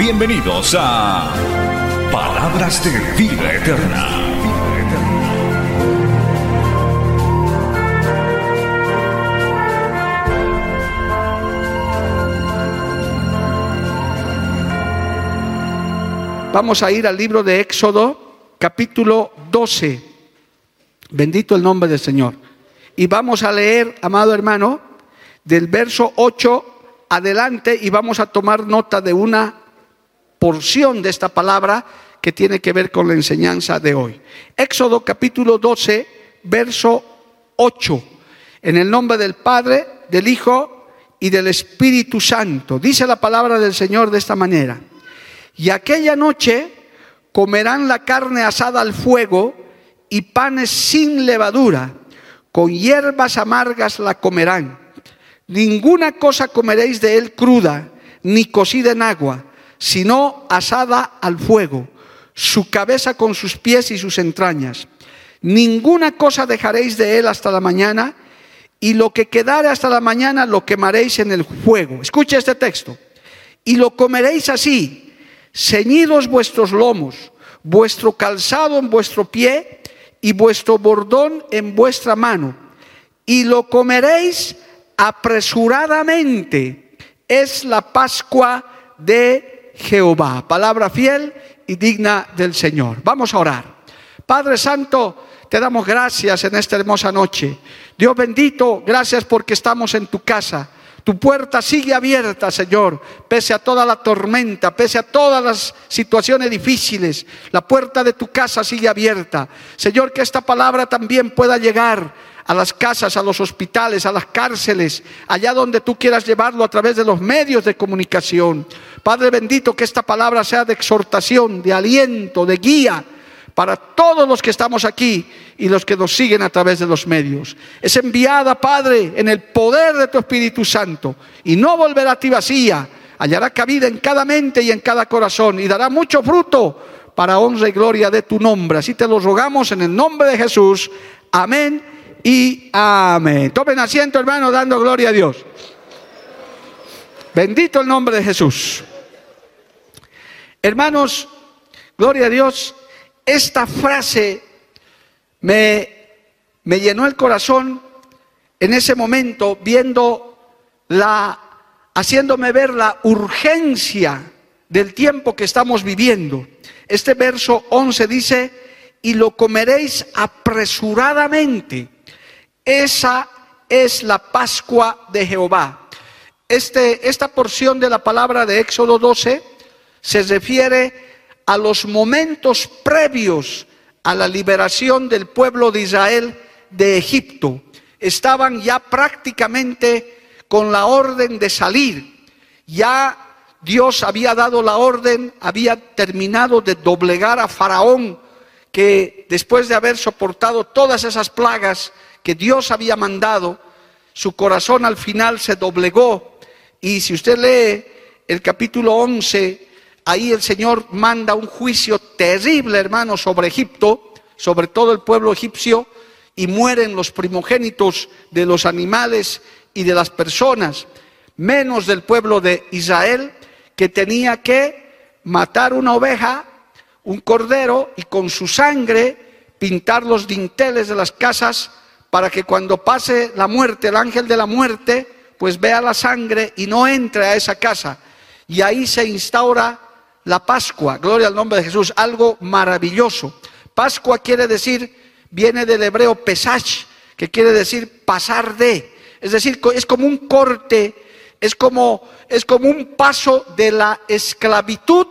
Bienvenidos a Palabras de Vida Eterna. Vamos a ir al libro de Éxodo, capítulo 12. Bendito el nombre del Señor. Y vamos a leer, amado hermano, del verso 8 adelante y vamos a tomar nota de una porción de esta palabra que tiene que ver con la enseñanza de hoy. Éxodo capítulo 12, verso 8. En el nombre del Padre, del Hijo y del Espíritu Santo. Dice la palabra del Señor de esta manera. Y aquella noche comerán la carne asada al fuego y panes sin levadura, con hierbas amargas la comerán. Ninguna cosa comeréis de él cruda, ni cocida en agua, sino asada al fuego, su cabeza con sus pies y sus entrañas. Ninguna cosa dejaréis de él hasta la mañana, y lo que quedare hasta la mañana lo quemaréis en el fuego. Escuche este texto. Y lo comeréis así, ceñidos vuestros lomos, vuestro calzado en vuestro pie y vuestro bordón en vuestra mano, y lo comeréis apresuradamente. Es la Pascua de Jehová. Palabra fiel y digna del Señor. Vamos a orar. Padre Santo, te damos gracias en esta hermosa noche. Dios bendito, gracias porque estamos en tu casa. Tu puerta sigue abierta, Señor, pese a toda la tormenta, pese a todas las situaciones difíciles. La puerta de tu casa sigue abierta. Señor, que esta palabra también pueda llegar a las casas, a los hospitales, a las cárceles, allá donde tú quieras llevarlo a través de los medios de comunicación. Padre bendito, que esta palabra sea de exhortación, de aliento, de guía para todos los que estamos aquí y los que nos siguen a través de los medios. Es enviada, Padre, en el poder de tu Espíritu Santo y no volverá a ti vacía. Hallará cabida en cada mente y en cada corazón y dará mucho fruto para honra y gloria de tu nombre. Así te lo rogamos en el nombre de Jesús. Amén y amén. Tomen asiento, hermano, dando gloria a Dios. Bendito el nombre de Jesús. Hermanos, gloria a Dios. Esta frase me, me llenó el corazón en ese momento viendo la, haciéndome ver la urgencia del tiempo que estamos viviendo. Este verso 11 dice, y lo comeréis apresuradamente. Esa es la Pascua de Jehová. Este, esta porción de la palabra de Éxodo 12 se refiere a los momentos previos a la liberación del pueblo de Israel de Egipto. Estaban ya prácticamente con la orden de salir. Ya Dios había dado la orden, había terminado de doblegar a Faraón, que después de haber soportado todas esas plagas que Dios había mandado, su corazón al final se doblegó. Y si usted lee el capítulo 11 ahí el Señor manda un juicio terrible, hermano, sobre Egipto, sobre todo el pueblo egipcio, y mueren los primogénitos de los animales y de las personas, menos del pueblo de Israel, que tenía que matar una oveja, un cordero, y con su sangre pintar los dinteles de las casas para que cuando pase la muerte, el ángel de la muerte, pues vea la sangre y no entre a esa casa. Y ahí se instaura la Pascua, gloria al nombre de Jesús, algo maravilloso. Pascua quiere decir, viene del hebreo pesach, que quiere decir pasar de. Es decir, es como un corte, es como, es como un paso de la esclavitud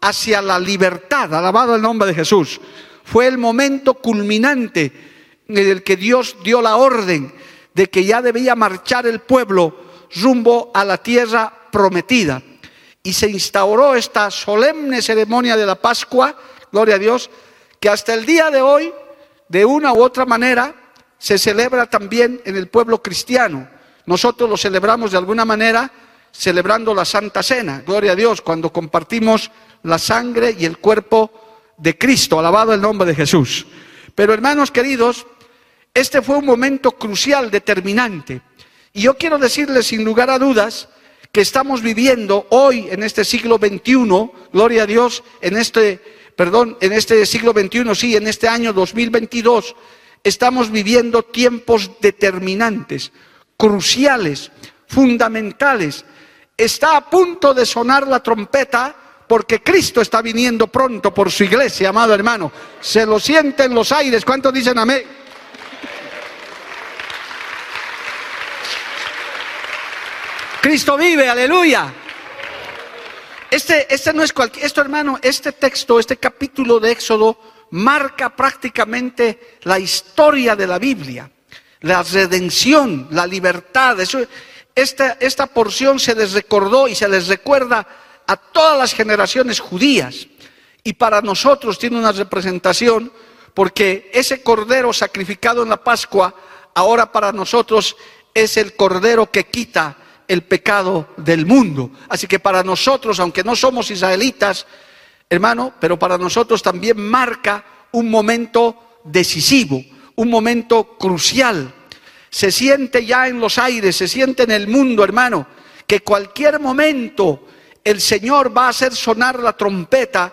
hacia la libertad. Alabado el nombre de Jesús. Fue el momento culminante en el que Dios dio la orden de que ya debía marchar el pueblo rumbo a la tierra prometida. y se instauró esta solemne ceremonia de la Pascua, gloria a Dios, que hasta el día de hoy, de una u otra manera, se celebra también en el pueblo cristiano. Nosotros lo celebramos de alguna manera celebrando la Santa Cena, gloria a Dios, cuando compartimos la sangre y el cuerpo de Cristo, alabado el nombre de Jesús. Pero hermanos queridos, este fue un momento crucial, determinante. Y yo quiero decirles sin lugar a dudas que estamos viviendo hoy en este siglo XXI, gloria a Dios, en este, perdón, en este siglo XXI, sí, en este año 2022, estamos viviendo tiempos determinantes, cruciales, fundamentales. Está a punto de sonar la trompeta porque Cristo está viniendo pronto por su iglesia, amado hermano. Se lo sienten los aires. ¿Cuántos dicen amén? Cristo vive, aleluya. Este, este no es cualquier, esto hermano, este texto, este capítulo de Éxodo marca prácticamente la historia de la Biblia, la redención, la libertad. Eso, esta, esta porción se les recordó y se les recuerda a todas las generaciones judías. Y para nosotros tiene una representación porque ese cordero sacrificado en la Pascua, ahora para nosotros es el cordero que quita el pecado del mundo. Así que para nosotros, aunque no somos israelitas, hermano, pero para nosotros también marca un momento decisivo, un momento crucial. Se siente ya en los aires, se siente en el mundo, hermano, que cualquier momento el Señor va a hacer sonar la trompeta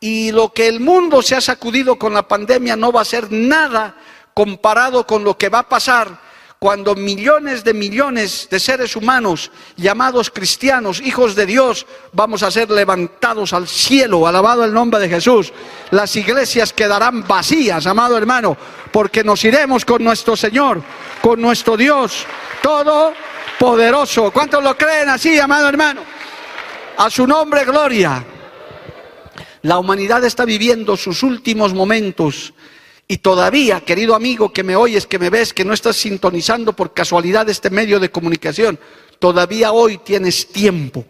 y lo que el mundo se ha sacudido con la pandemia no va a ser nada comparado con lo que va a pasar cuando millones de millones de seres humanos llamados cristianos, hijos de Dios, vamos a ser levantados al cielo, alabado el nombre de Jesús. Las iglesias quedarán vacías, amado hermano, porque nos iremos con nuestro Señor, con nuestro Dios, todo poderoso. ¿Cuántos lo creen así, amado hermano? A su nombre, gloria. La humanidad está viviendo sus últimos momentos y todavía, querido amigo que me oyes, que me ves, que no estás sintonizando por casualidad este medio de comunicación, todavía hoy tienes tiempo.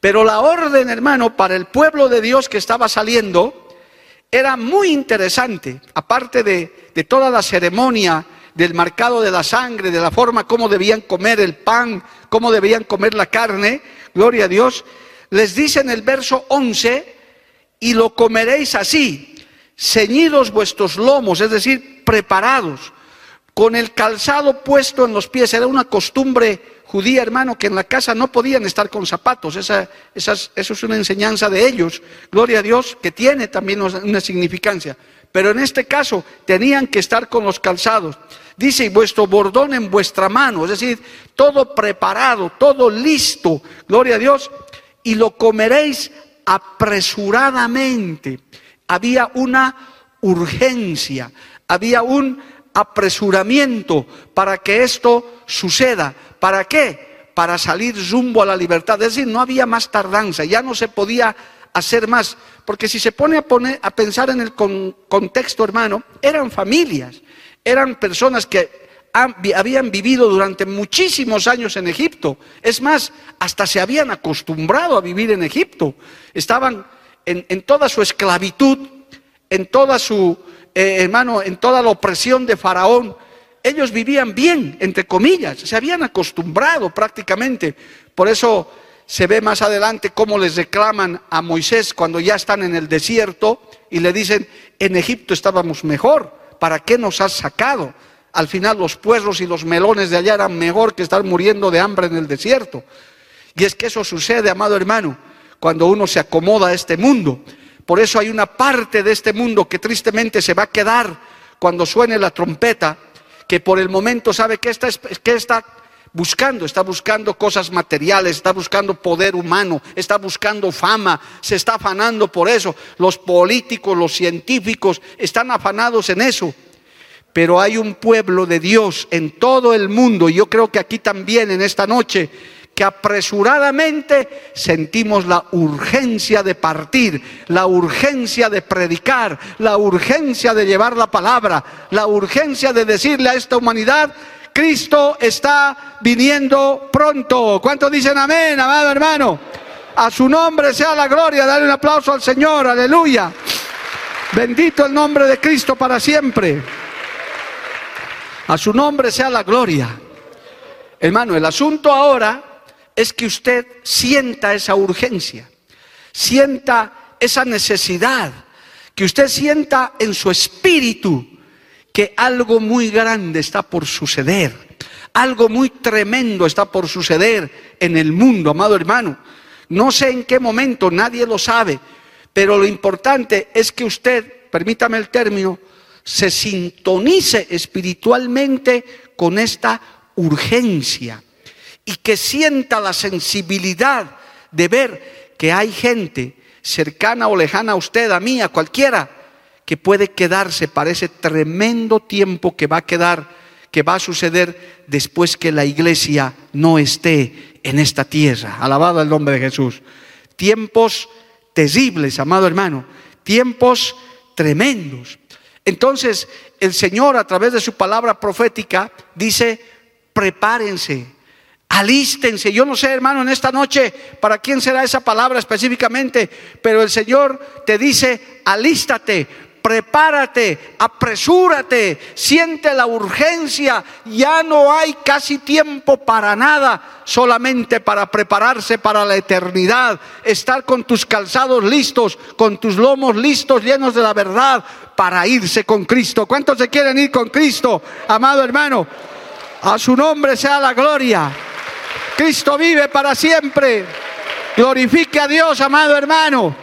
Pero la orden, hermano, para el pueblo de Dios que estaba saliendo era muy interesante, aparte de, toda la ceremonia del marcado de la sangre, de la forma como debían comer el pan, cómo debían comer la carne, gloria a Dios, les dice en el verso 11, y lo comeréis así, ceñidos vuestros lomos, es decir, preparados, con el calzado puesto en los pies. Era una costumbre judía, hermano, que en la casa no podían estar con zapatos. Esa, eso es una enseñanza de ellos, gloria a Dios, que tiene también una significancia. Pero en este caso tenían que estar con los calzados. Dice, y vuestro bordón en vuestra mano, es decir, todo preparado, todo listo, gloria a Dios, y lo comeréis apresuradamente. Había una urgencia, había un apresuramiento para que esto suceda. ¿Para qué? Para salir rumbo a la libertad. Es decir, no había más tardanza, ya no se podía hacer más. Porque si se pone a, poner, a pensar en el contexto, hermano, eran familias, eran personas que habían vivido durante muchísimos años en Egipto. Es más, hasta se habían acostumbrado a vivir en Egipto. Estaban en, toda su esclavitud, en toda su, eh, hermano, en toda la opresión de Faraón. Ellos vivían bien, entre comillas, se habían acostumbrado prácticamente. Por eso se ve más adelante cómo les reclaman a Moisés cuando ya están en el desierto y le dicen, en Egipto estábamos mejor, ¿para qué nos has sacado? al final los puerros y los melones de allá eran mejor que estar muriendo de hambre en el desierto. Y es que eso sucede, amado hermano, cuando uno se acomoda a este mundo. Por eso hay una parte de este mundo que tristemente se va a quedar cuando suene la trompeta, que por el momento sabe que está, está buscando, está buscando cosas materiales, está buscando poder humano, está buscando fama, se está afanando por eso. Los políticos, los científicos están afanados en eso pero hay un pueblo de Dios en todo el mundo, y yo creo que aquí también en esta noche, que apresuradamente sentimos la urgencia de partir, la urgencia de predicar, la urgencia de llevar la palabra, la urgencia de decirle a esta humanidad, Cristo está viniendo pronto. ¿Cuántos dicen amén, amado hermano? A su nombre sea la gloria. Dale un aplauso al Señor. Aleluya. Bendito el nombre de Cristo para siempre. A su nombre sea la gloria. Hermano, el asunto ahora es que usted sienta esa urgencia, sienta esa necesidad, que usted sienta en su espíritu que algo muy grande está por suceder, algo muy tremendo está por suceder en el mundo, amado hermano. No sé en qué momento, nadie lo sabe, pero lo importante es que usted, permítame el término, se sintonice espiritualmente con esta urgencia y que sienta la sensibilidad de ver que hay gente cercana o lejana a usted, a mí, a cualquiera, que puede quedarse para ese tremendo tiempo que va a quedar, que va a suceder después que la iglesia no esté en esta tierra. Alabado el nombre de Jesús. Tiempos terribles, amado hermano, tiempos tremendos. Entonces, el Señor a través de su palabra profética dice, prepárense, alístense. Yo no sé, hermano, en esta noche para quién será esa palabra específicamente, pero el Señor te dice, alístate, prepárate, apresúrate, siente la urgencia, ya no hay casi tiempo para nada, solamente para prepararse para la eternidad, estar con tus calzados listos, con tus lomos listos, llenos de la verdad, para irse con Cristo. ¿Cuántos se quieren ir con Cristo, amado hermano? A su nombre sea la gloria. Cristo vive para siempre. Glorifique a Dios, amado hermano.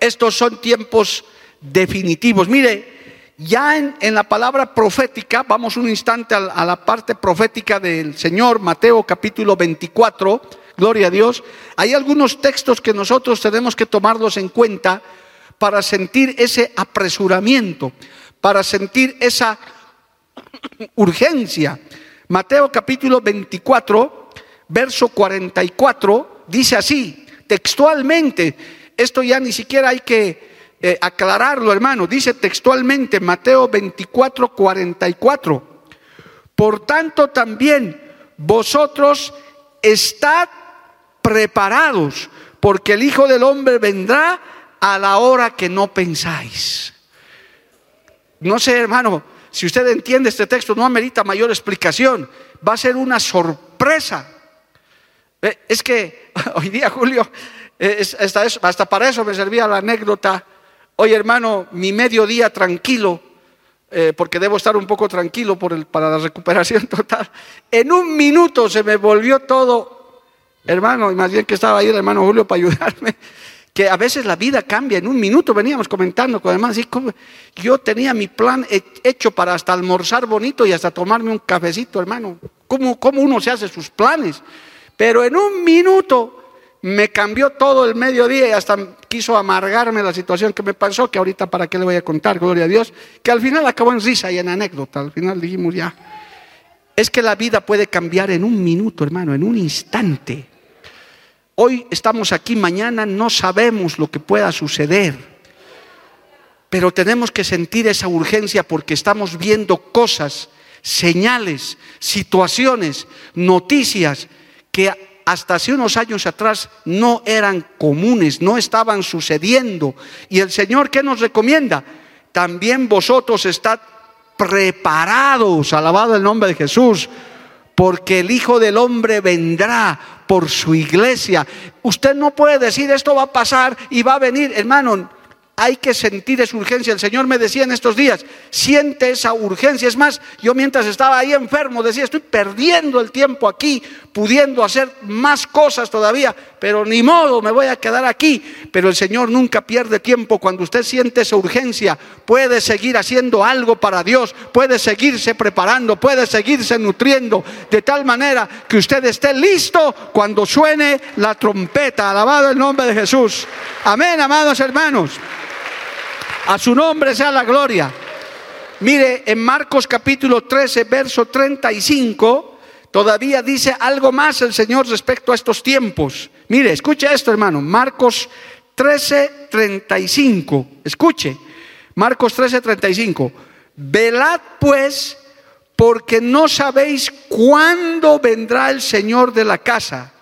Estos son tiempos definitivos. Mire, ya en, la palabra profética, vamos un instante a, la parte profética del Señor, Mateo capítulo 24, gloria a Dios, hay algunos textos que nosotros tenemos que tomarlos en cuenta para sentir ese apresuramiento, para sentir esa urgencia. Mateo capítulo 24, verso 44, dice así, textualmente, esto ya ni siquiera hay que eh, aclararlo, hermano. Dice textualmente Mateo 24, 44. Por tanto, también vosotros estad preparados, porque el Hijo del Hombre vendrá a la hora que no pensáis. No sé, hermano, si usted entiende este texto, no amerita mayor explicación. Va a ser una sorpresa. Es que hoy día, Julio, hasta, para eso me servía la anécdota. Oye, hermano, mi mediodía tranquilo, eh, porque debo estar un poco tranquilo por el, para la recuperación total. En un minuto se me volvió todo, hermano, y más bien que estaba ahí el hermano Julio para ayudarme, que a veces la vida cambia. En un minuto veníamos comentando con hermanos, yo tenía mi plan hecho para hasta almorzar bonito y hasta tomarme un cafecito, hermano. ¿Cómo, cómo uno se hace sus planes? Pero en un minuto me cambió todo el mediodía y hasta quiso amargarme la situación que me pasó, que ahorita para qué le voy a contar, gloria a Dios, que al final acabó en risa y en anécdota, al final dijimos ya, es que la vida puede cambiar en un minuto, hermano, en un instante. Hoy estamos aquí, mañana no sabemos lo que pueda suceder, pero tenemos que sentir esa urgencia porque estamos viendo cosas, señales, situaciones, noticias que hasta hace unos años atrás no eran comunes, no estaban sucediendo. Y el Señor, ¿qué nos recomienda? También vosotros estad preparados, alabado el nombre de Jesús, porque el Hijo del Hombre vendrá por su iglesia. Usted no puede decir esto va a pasar y va a venir, hermano hay que sentir esa urgencia. El Señor me decía en estos días, siente esa urgencia. Es más, yo mientras estaba ahí enfermo decía, estoy perdiendo el tiempo aquí, pudiendo hacer más cosas todavía, pero ni modo, me voy a quedar aquí. Pero el Señor nunca pierde tiempo. Cuando usted siente esa urgencia, puede seguir haciendo algo para Dios, puede seguirse preparando, puede seguirse nutriendo, de tal manera que usted esté listo cuando suene la trompeta. Alabado el nombre de Jesús. Amén, amados hermanos. A su nombre sea la gloria. Mire, en Marcos capítulo 13, verso 35, todavía dice algo más el Señor respecto a estos tiempos. Mire, escuche esto, hermano. Marcos 13, 35. Escuche. Marcos 13, 35. Velad pues, porque no sabéis cuándo vendrá el Señor de la casa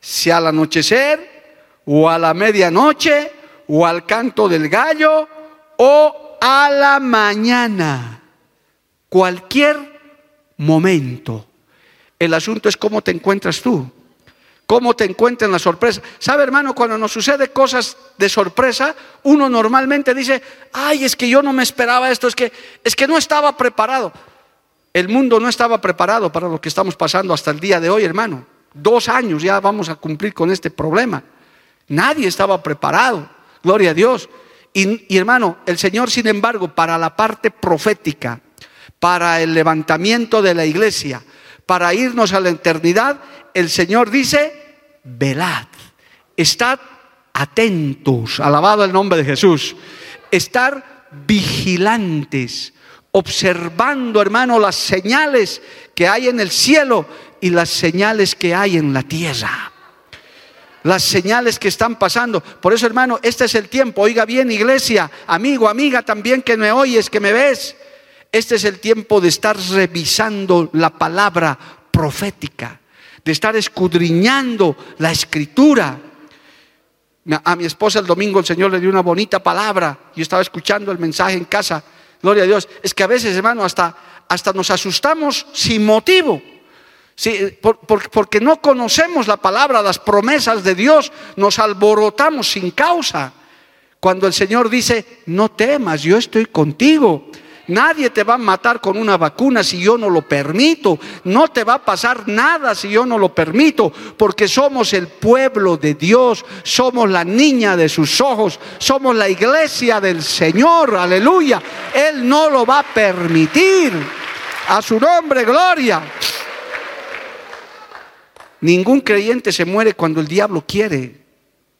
si al anochecer o a la medianoche o al canto del gallo o a la mañana. Cualquier momento. El asunto es cómo te encuentras tú. ¿Cómo te encuentras en la sorpresa? ¿Sabe, hermano? Cuando nos sucede cosas de sorpresa, uno normalmente dice, ay, es que yo no me esperaba esto, es que, es que no estaba preparado. El mundo no estaba preparado para lo que estamos pasando hasta el día de hoy, hermano. Dos años ya vamos a cumplir con este problema. Nadie estaba preparado, gloria a Dios. Y, hermano, el Señor, sin embargo, para la parte profética, para el levantamiento de la iglesia, para irnos a la eternidad, el Señor dice, velad, estad atentos, alabado el nombre de Jesús, estar vigilantes, observando, hermano, las señales que hay en el cielo y las señales que hay en la tierra. Las señales que están pasando. Por eso, hermano, este es el tiempo. Oiga bien, iglesia, amigo, amiga, también que me oyes, que me ves. Este es el tiempo de estar revisando la palabra profética, de estar escudriñando la escritura. A mi esposa el domingo el Señor le dio una bonita palabra. Yo estaba escuchando el mensaje en casa. Gloria a Dios. Es que a veces, hermano, hasta, hasta nos asustamos sin motivo. Porque no conocemos la palabra, las promesas de Dios, nos alborotamos sin causa. Cuando el Señor dice, no temas, yo estoy contigo. Nadie te va a matar con una vacuna si yo no lo permito. No te va a pasar nada si yo no lo permito, porque somos el pueblo de Dios, somos la niña de sus ojos, somos la iglesia del Señor, aleluya. Él no lo va a permitir. A su nombre, gloria. Ningún creyente se muere cuando el diablo quiere.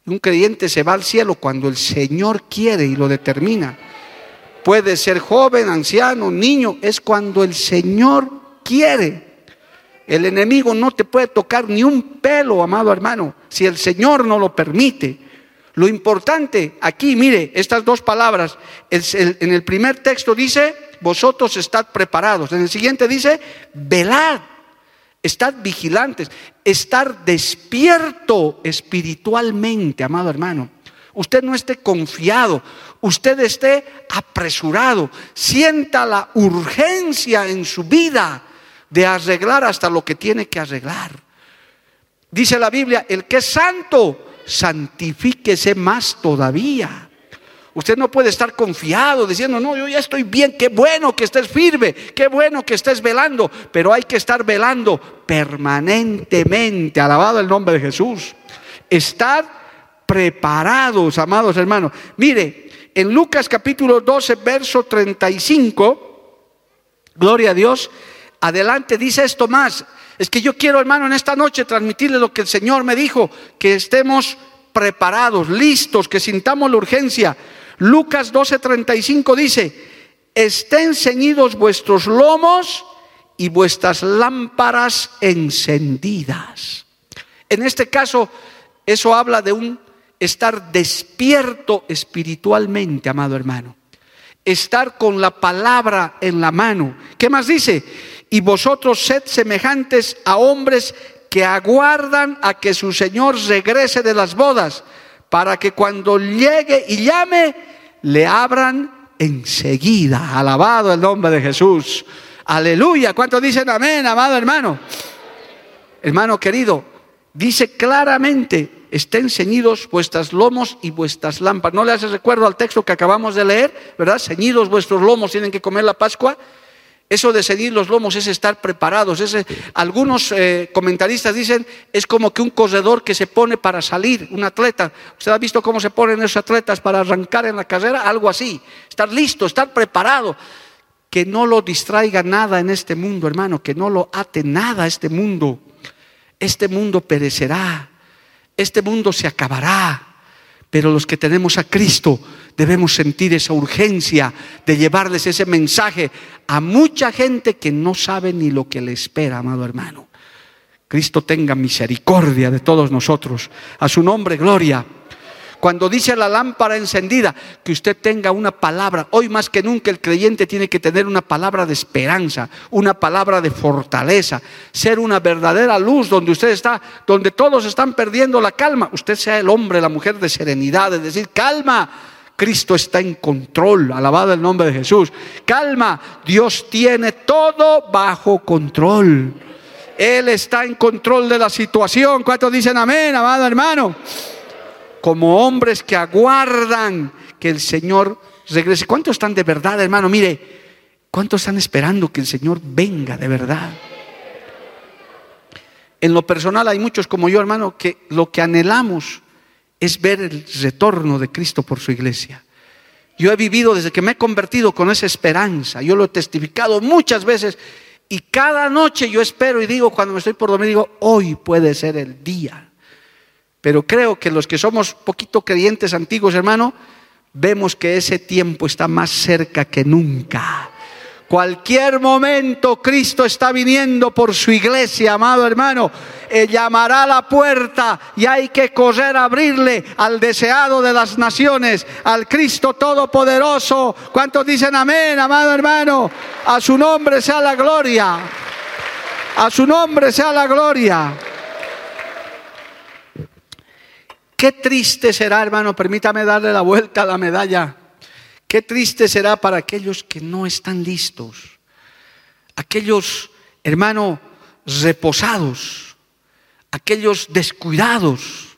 Un creyente se va al cielo cuando el Señor quiere y lo determina. Puede ser joven, anciano, niño, es cuando el Señor quiere. El enemigo no te puede tocar ni un pelo, amado hermano, si el Señor no lo permite. Lo importante aquí, mire, estas dos palabras, en el primer texto dice, vosotros estad preparados. En el siguiente dice, velad, estad vigilantes, estar despierto espiritualmente, amado hermano usted no esté confiado, usted esté apresurado, sienta la urgencia en su vida de arreglar hasta lo que tiene que arreglar. Dice la Biblia, el que es santo, santifíquese más todavía. Usted no puede estar confiado diciendo, no, yo ya estoy bien, qué bueno que estés firme, qué bueno que estés velando, pero hay que estar velando permanentemente, alabado el nombre de Jesús. Estar preparados, amados hermanos. Mire, en Lucas capítulo 12, verso 35, gloria a Dios, adelante dice esto más. Es que yo quiero, hermano, en esta noche transmitirle lo que el Señor me dijo, que estemos preparados, listos, que sintamos la urgencia. Lucas 12, 35 dice, estén ceñidos vuestros lomos y vuestras lámparas encendidas. En este caso, eso habla de un estar despierto espiritualmente, amado hermano. Estar con la palabra en la mano. ¿Qué más dice? Y vosotros sed semejantes a hombres que aguardan a que su Señor regrese de las bodas, para que cuando llegue y llame, le abran enseguida. Alabado el nombre de Jesús. Aleluya. ¿Cuántos dicen amén, amado hermano? Hermano querido, dice claramente estén ceñidos vuestras lomos y vuestras lámparas. ¿No le hace recuerdo al texto que acabamos de leer? ¿Verdad? Ceñidos vuestros lomos, tienen que comer la Pascua. Eso de ceñir los lomos es estar preparados. algunos eh, comentaristas dicen es como que un corredor que se pone para salir, un atleta. ¿Usted ha visto cómo se ponen esos atletas para arrancar en la carrera? Algo así. Estar listo, estar preparado. Que no lo distraiga nada en este mundo, hermano. Que no lo ate nada a este mundo. Este mundo perecerá. Este mundo se acabará, pero los que tenemos a Cristo debemos sentir esa urgencia de llevarles ese mensaje a mucha gente que no sabe ni lo que le espera, amado hermano. Cristo tenga misericordia de todos nosotros. A su nombre, gloria. Cuando dice la lámpara encendida, que usted tenga una palabra. Hoy más que nunca el creyente tiene que tener una palabra de esperanza, una palabra de fortaleza, ser una verdadera luz donde usted está, donde todos están perdiendo la calma. Usted sea el hombre, la mujer de serenidad, es decir, calma. Cristo está en control, alabado el nombre de Jesús. Calma, Dios tiene todo bajo control. Él está en control de la situación. ¿Cuántos dicen amén, amado hermano? Como hombres que aguardan que el Señor regrese. ¿Cuántos están de verdad, hermano? Mire, ¿cuántos están esperando que el Señor venga de verdad? En lo personal hay muchos como yo, hermano, que lo que anhelamos es ver el retorno de Cristo por su iglesia. Yo he vivido desde que me he convertido con esa esperanza. Yo lo he testificado muchas veces y cada noche yo espero y digo, cuando me estoy por dormir, digo, hoy puede ser el día. Pero creo que los que somos poquito creyentes antiguos, hermano, vemos que ese tiempo está más cerca que nunca. Cualquier momento Cristo está viniendo por su iglesia, amado hermano. Él llamará a la puerta y hay que correr a abrirle al deseado de las naciones, al Cristo Todopoderoso. ¿Cuántos dicen amén, amado hermano? A su nombre sea la gloria. A su nombre sea la gloria. Qué triste será, hermano, permítame darle la vuelta a la medalla. Qué triste será para aquellos que no están listos, aquellos, hermano, reposados, aquellos descuidados,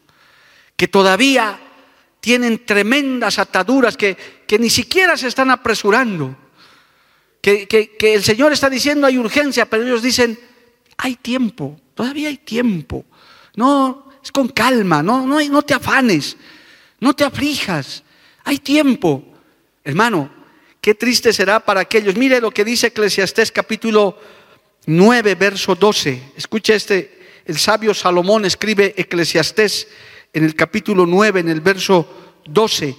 que todavía tienen tremendas ataduras, que, que ni siquiera se están apresurando, que, que, que el Señor está diciendo hay urgencia, pero ellos dicen, hay tiempo, todavía hay tiempo. No, es con calma, no, no, no te afanes, no te aflijas, hay tiempo. Hermano, qué triste será para aquellos. Mire lo que dice Eclesiastés capítulo 9, verso 12. Escuche este, el sabio Salomón escribe Eclesiastés en el capítulo 9, en el verso 12.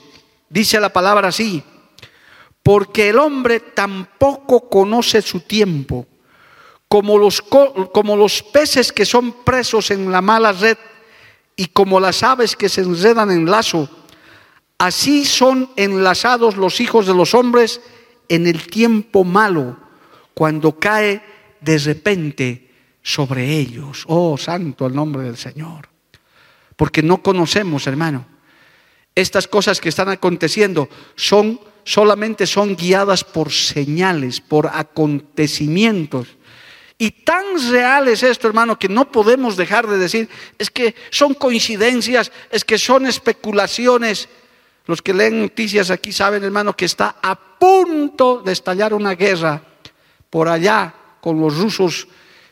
Dice la palabra así, porque el hombre tampoco conoce su tiempo, como los, como los peces que son presos en la mala red y como las aves que se enredan en lazo Así son enlazados los hijos de los hombres en el tiempo malo, cuando cae de repente sobre ellos. Oh, santo el nombre del Señor. Porque no conocemos, hermano. Estas cosas que están aconteciendo son solamente son guiadas por señales, por acontecimientos. Y tan real es esto, hermano, que no podemos dejar de decir, es que son coincidencias, es que son especulaciones. Los que leen noticias aquí saben, hermano, que está a punto de estallar una guerra por allá con los rusos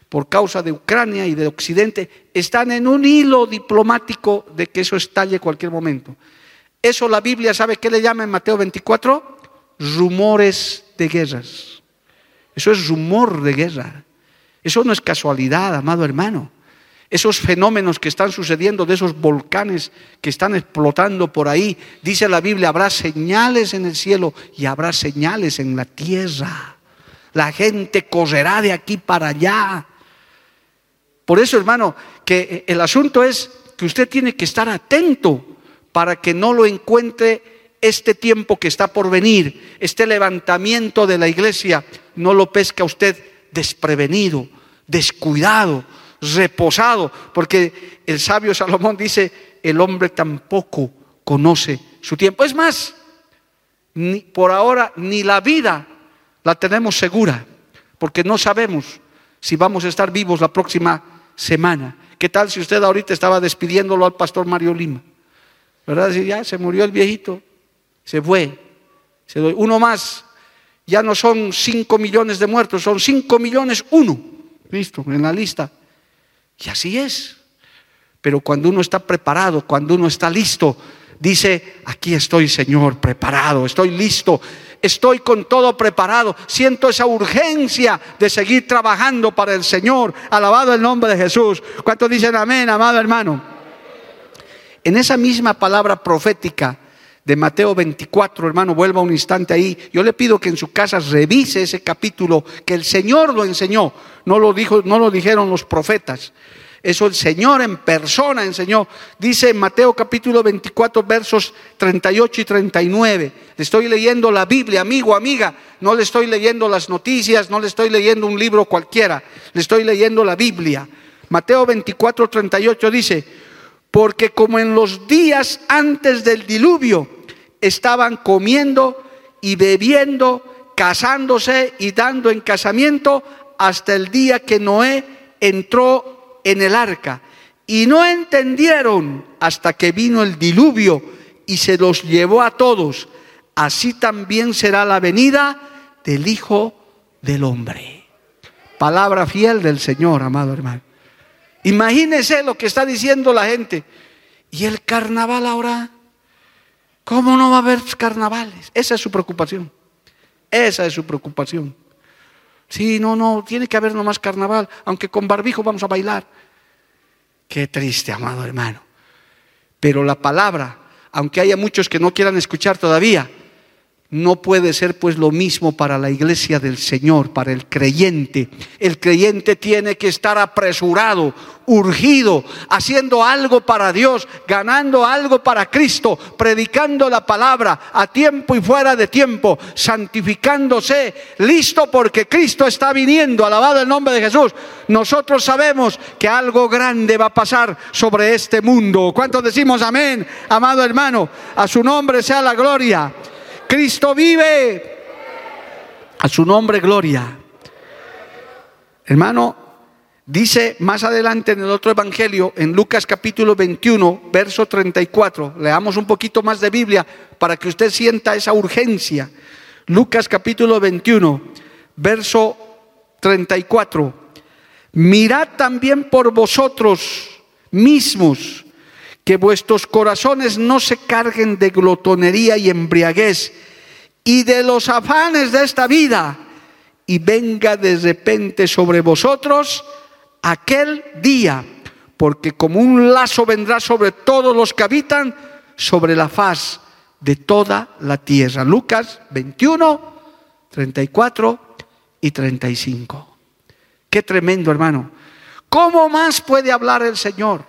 por causa de Ucrania y de Occidente. Están en un hilo diplomático de que eso estalle cualquier momento. Eso la Biblia sabe qué le llama en Mateo 24? Rumores de guerras. Eso es rumor de guerra. Eso no es casualidad, amado hermano esos fenómenos que están sucediendo, de esos volcanes que están explotando por ahí. Dice la Biblia, habrá señales en el cielo y habrá señales en la tierra. La gente correrá de aquí para allá. Por eso, hermano, que el asunto es que usted tiene que estar atento para que no lo encuentre este tiempo que está por venir, este levantamiento de la iglesia, no lo pesca usted desprevenido, descuidado, reposado, porque el sabio Salomón dice, el hombre tampoco conoce su tiempo. Es más, ni, por ahora ni la vida la tenemos segura, porque no sabemos si vamos a estar vivos la próxima semana. ¿Qué tal si usted ahorita estaba despidiéndolo al pastor Mario Lima? ¿Verdad? Si ya se murió el viejito, se fue. Se uno más, ya no son cinco millones de muertos, son cinco millones uno. Listo, en la lista. Y así es. Pero cuando uno está preparado, cuando uno está listo, dice, aquí estoy Señor, preparado, estoy listo, estoy con todo preparado, siento esa urgencia de seguir trabajando para el Señor, alabado el nombre de Jesús. ¿Cuántos dicen amén, amado hermano? En esa misma palabra profética de Mateo 24, hermano, vuelva un instante ahí. Yo le pido que en su casa revise ese capítulo que el Señor lo enseñó, no lo dijo, no lo dijeron los profetas. Eso el Señor en persona enseñó. Dice en Mateo capítulo 24 versos 38 y 39. Le estoy leyendo la Biblia, amigo, amiga. No le estoy leyendo las noticias, no le estoy leyendo un libro cualquiera. Le estoy leyendo la Biblia. Mateo 24, 38 dice, porque como en los días antes del diluvio estaban comiendo y bebiendo, casándose y dando en casamiento hasta el día que Noé entró en el arca y no entendieron hasta que vino el diluvio y se los llevó a todos. Así también será la venida del Hijo del Hombre. Palabra fiel del Señor, amado hermano. Imagínese lo que está diciendo la gente. ¿Y el carnaval ahora? ¿Cómo no va a haber carnavales? Esa es su preocupación. Esa es su preocupación. Sí, no, no, tiene que haber nomás carnaval, aunque con barbijo vamos a bailar. Qué triste, amado hermano. Pero la palabra, aunque haya muchos que no quieran escuchar todavía, no puede ser pues lo mismo para la iglesia del Señor, para el creyente. El creyente tiene que estar apresurado, urgido, haciendo algo para Dios, ganando algo para Cristo, predicando la palabra a tiempo y fuera de tiempo, santificándose, listo porque Cristo está viniendo, alabado el nombre de Jesús. Nosotros sabemos que algo grande va a pasar sobre este mundo. ¿Cuántos decimos amén, amado hermano? A su nombre sea la gloria. Cristo vive. A su nombre, gloria. Hermano, dice más adelante en el otro evangelio, en Lucas capítulo 21, verso 34, leamos un poquito más de Biblia para que usted sienta esa urgencia. Lucas capítulo 21, verso 34. Mirad también por vosotros mismos que vuestros corazones no se carguen de glotonería y embriaguez y de los afanes de esta vida, y venga de repente sobre vosotros aquel día, porque como un lazo vendrá sobre todos los que habitan sobre la faz de toda la tierra. Lucas 21, 34 y 35. Qué tremendo, hermano. ¿Cómo más puede hablar el Señor?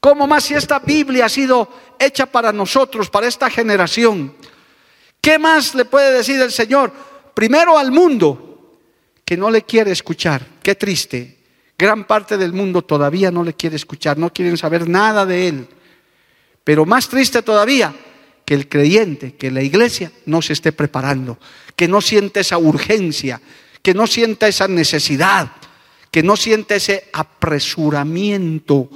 ¿Cómo más si esta Biblia ha sido hecha para nosotros, para esta generación? ¿Qué más le puede decir el Señor? Primero al mundo, que no le quiere escuchar. Qué triste. Gran parte del mundo todavía no le quiere escuchar, no quieren saber nada de Él. Pero más triste todavía, que el creyente, que la iglesia no se esté preparando, que no siente esa urgencia, que no sienta esa necesidad, que no sienta ese apresuramiento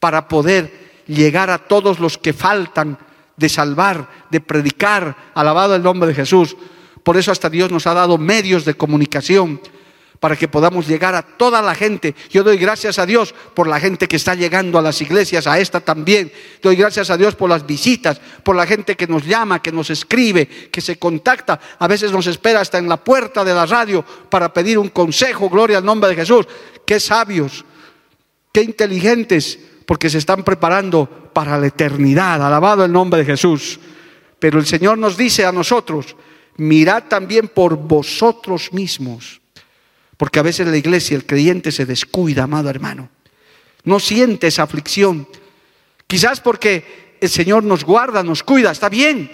para poder llegar a todos los que faltan de salvar, de predicar, alabado el nombre de Jesús. Por eso hasta Dios nos ha dado medios de comunicación para que podamos llegar a toda la gente. Yo doy gracias a Dios por la gente que está llegando a las iglesias, a esta también. Doy gracias a Dios por las visitas, por la gente que nos llama, que nos escribe, que se contacta. A veces nos espera hasta en la puerta de la radio para pedir un consejo. Gloria al nombre de Jesús. Qué sabios, qué inteligentes porque se están preparando para la eternidad. Alabado el nombre de Jesús. Pero el Señor nos dice a nosotros, mirad también por vosotros mismos. Porque a veces la iglesia, el creyente se descuida, amado hermano. No siente esa aflicción. Quizás porque el Señor nos guarda, nos cuida, está bien.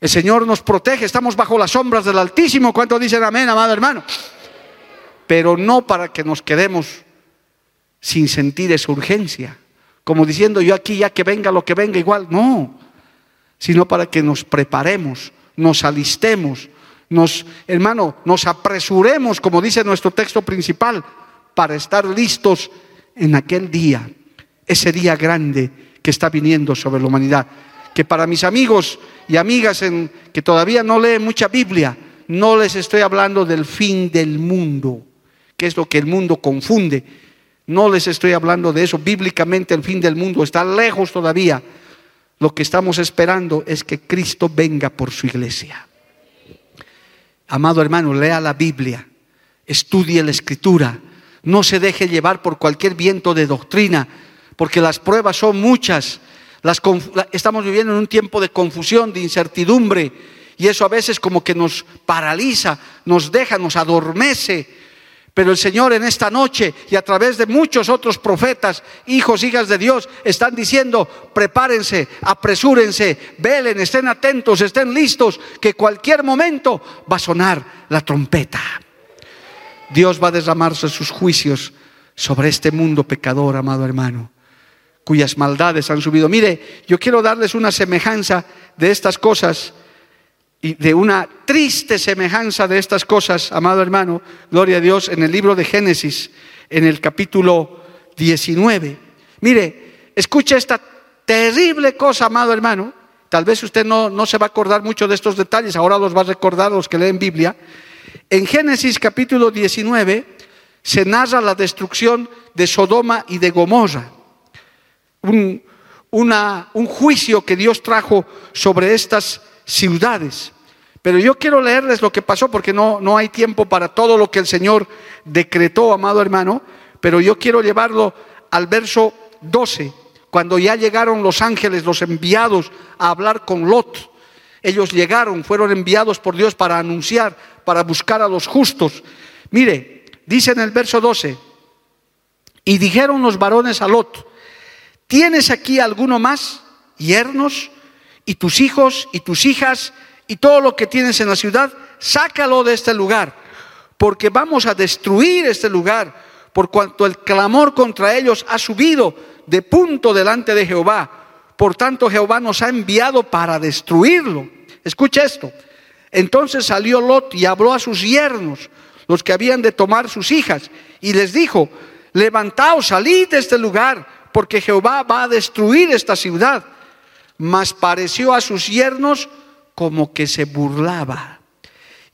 El Señor nos protege, estamos bajo las sombras del Altísimo. ¿Cuántos dicen amén, amado hermano? Pero no para que nos quedemos sin sentir esa urgencia, como diciendo yo aquí ya que venga lo que venga igual, no, sino para que nos preparemos, nos alistemos, nos, hermano, nos apresuremos, como dice nuestro texto principal, para estar listos en aquel día, ese día grande que está viniendo sobre la humanidad. Que para mis amigos y amigas en, que todavía no leen mucha Biblia, no les estoy hablando del fin del mundo, que es lo que el mundo confunde no les estoy hablando de eso. Bíblicamente el fin del mundo está lejos todavía. Lo que estamos esperando es que Cristo venga por su iglesia. Amado hermano, lea la Biblia, estudie la escritura, no se deje llevar por cualquier viento de doctrina, porque las pruebas son muchas. estamos viviendo en un tiempo de confusión, de incertidumbre, y eso a veces como que nos paraliza, nos deja, nos adormece Pero el Señor en esta noche y a través de muchos otros profetas, hijos, hijas de Dios, están diciendo, prepárense, apresúrense, velen, estén atentos, estén listos, que cualquier momento va a sonar la trompeta. Dios va a derramarse sus juicios sobre este mundo pecador, amado hermano, cuyas maldades han subido. Mire, yo quiero darles una semejanza de estas cosas y de una triste semejanza de estas cosas, amado hermano, gloria a Dios, en el libro de Génesis, en el capítulo 19. Mire, escucha esta terrible cosa, amado hermano. Tal vez usted no, no se va a acordar mucho de estos detalles, ahora los va a recordar los que leen Biblia. En Génesis capítulo 19 se narra la destrucción de Sodoma y de Gomorra. Un, un juicio que Dios trajo sobre estas ciudades. Pero yo quiero leerles lo que pasó porque no, no hay tiempo para todo lo que el Señor decretó, amado hermano, pero yo quiero llevarlo al verso 12, cuando ya llegaron los ángeles, los enviados a hablar con Lot. Ellos llegaron, fueron enviados por Dios para anunciar, para buscar a los justos. Mire, dice en el verso 12, y dijeron los varones a Lot, ¿tienes aquí alguno más, yernos? y tus hijos y tus hijas y todo lo que tienes en la ciudad, sácalo de este lugar, porque vamos a destruir este lugar, por cuanto el clamor contra ellos ha subido de punto delante de Jehová. Por tanto, Jehová nos ha enviado para destruirlo. Escucha esto. Entonces salió Lot y habló a sus yernos, los que habían de tomar sus hijas, y les dijo, levantaos, salid de este lugar, porque Jehová va a destruir esta ciudad mas pareció a sus yernos como que se burlaba.